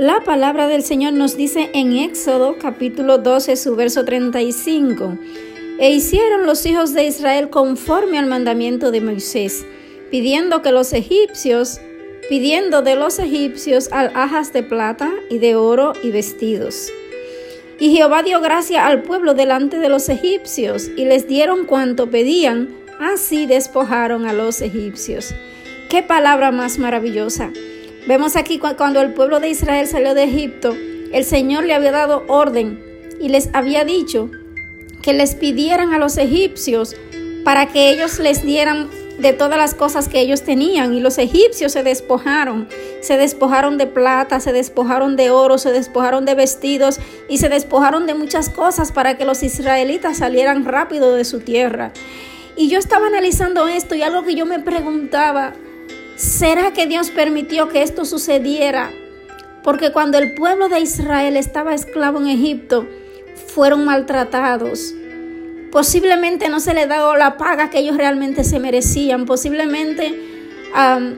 La palabra del Señor nos dice en Éxodo capítulo 12, su verso 35, e hicieron los hijos de Israel conforme al mandamiento de Moisés, pidiendo que los egipcios, pidiendo de los egipcios alhajas de plata y de oro y vestidos. Y Jehová dio gracia al pueblo delante de los egipcios, y les dieron cuanto pedían, así despojaron a los egipcios. Qué palabra más maravillosa. Vemos aquí cuando el pueblo de Israel salió de Egipto, el Señor le había dado orden y les había dicho que les pidieran a los egipcios para que ellos les dieran de todas las cosas que ellos tenían y los egipcios se despojaron, se despojaron de plata, se despojaron de oro, se despojaron de vestidos y se despojaron de muchas cosas para que los israelitas salieran rápido de su tierra. Y yo estaba analizando esto y algo que yo me preguntaba, ¿Será que Dios permitió que esto sucediera? Porque cuando el pueblo de Israel estaba esclavo en Egipto, fueron maltratados. Posiblemente no se les dio la paga que ellos realmente se merecían. Posiblemente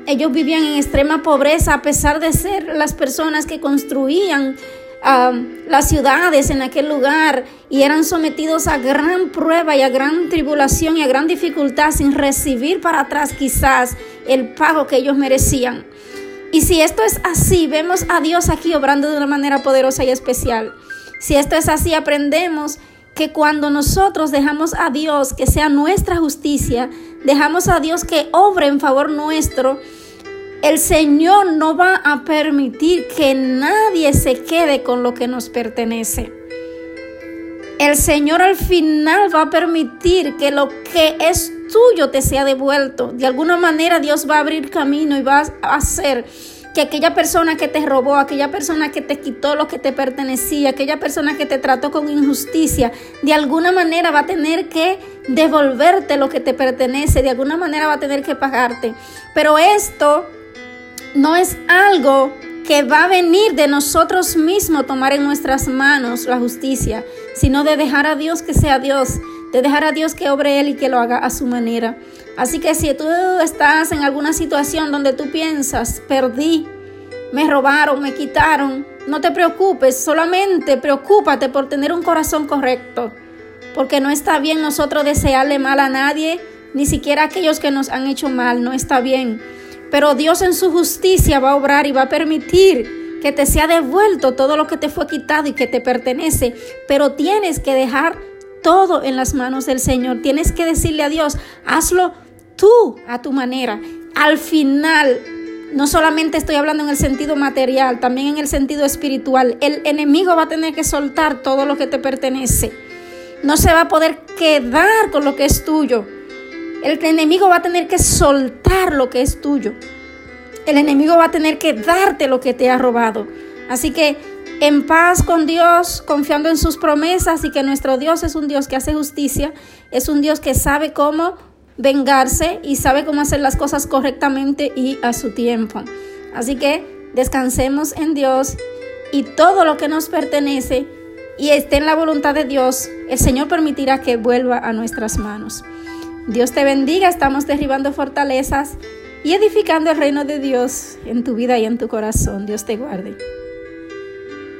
ellos vivían en extrema pobreza a pesar de ser las personas que construían las ciudades en aquel lugar y eran sometidos a gran prueba y a gran tribulación y a gran dificultad sin recibir para atrás quizás el pago que ellos merecían. Y si esto es así, vemos a Dios aquí obrando de una manera poderosa y especial. Si esto es así, aprendemos que cuando nosotros dejamos a Dios que sea nuestra justicia, dejamos a Dios que obre en favor nuestro, el Señor no va a permitir que nadie se quede con lo que nos pertenece. El Señor al final va a permitir que lo que es tuyo te sea devuelto. De alguna manera Dios va a abrir camino y va a hacer que aquella persona que te robó, aquella persona que te quitó lo que te pertenecía, aquella persona que te trató con injusticia, de alguna manera va a tener que devolverte lo que te pertenece, de alguna manera va a tener que pagarte. Pero esto no es algo que va a venir de nosotros mismos tomar en nuestras manos la justicia, sino de dejar a Dios que sea Dios, de dejar a Dios que obre Él y que lo haga a su manera. Así que si tú estás en alguna situación donde tú piensas, perdí, me robaron, me quitaron, no te preocupes, solamente preocúpate por tener un corazón correcto, porque no está bien nosotros desearle mal a nadie, ni siquiera a aquellos que nos han hecho mal, no está bien. Pero Dios en su justicia va a obrar y va a permitir que te sea devuelto todo lo que te fue quitado y que te pertenece. Pero tienes que dejar todo en las manos del Señor. Tienes que decirle a Dios, hazlo tú a tu manera. Al final, no solamente estoy hablando en el sentido material, también en el sentido espiritual. El enemigo va a tener que soltar todo lo que te pertenece. No se va a poder quedar con lo que es tuyo. El enemigo va a tener que soltar lo que es tuyo. El enemigo va a tener que darte lo que te ha robado. Así que en paz con Dios, confiando en sus promesas y que nuestro Dios es un Dios que hace justicia, es un Dios que sabe cómo vengarse y sabe cómo hacer las cosas correctamente y a su tiempo. Así que descansemos en Dios y todo lo que nos pertenece y esté en la voluntad de Dios, el Señor permitirá que vuelva a nuestras manos. Dios te bendiga, estamos derribando fortalezas y edificando el reino de Dios en tu vida y en tu corazón. Dios te guarde.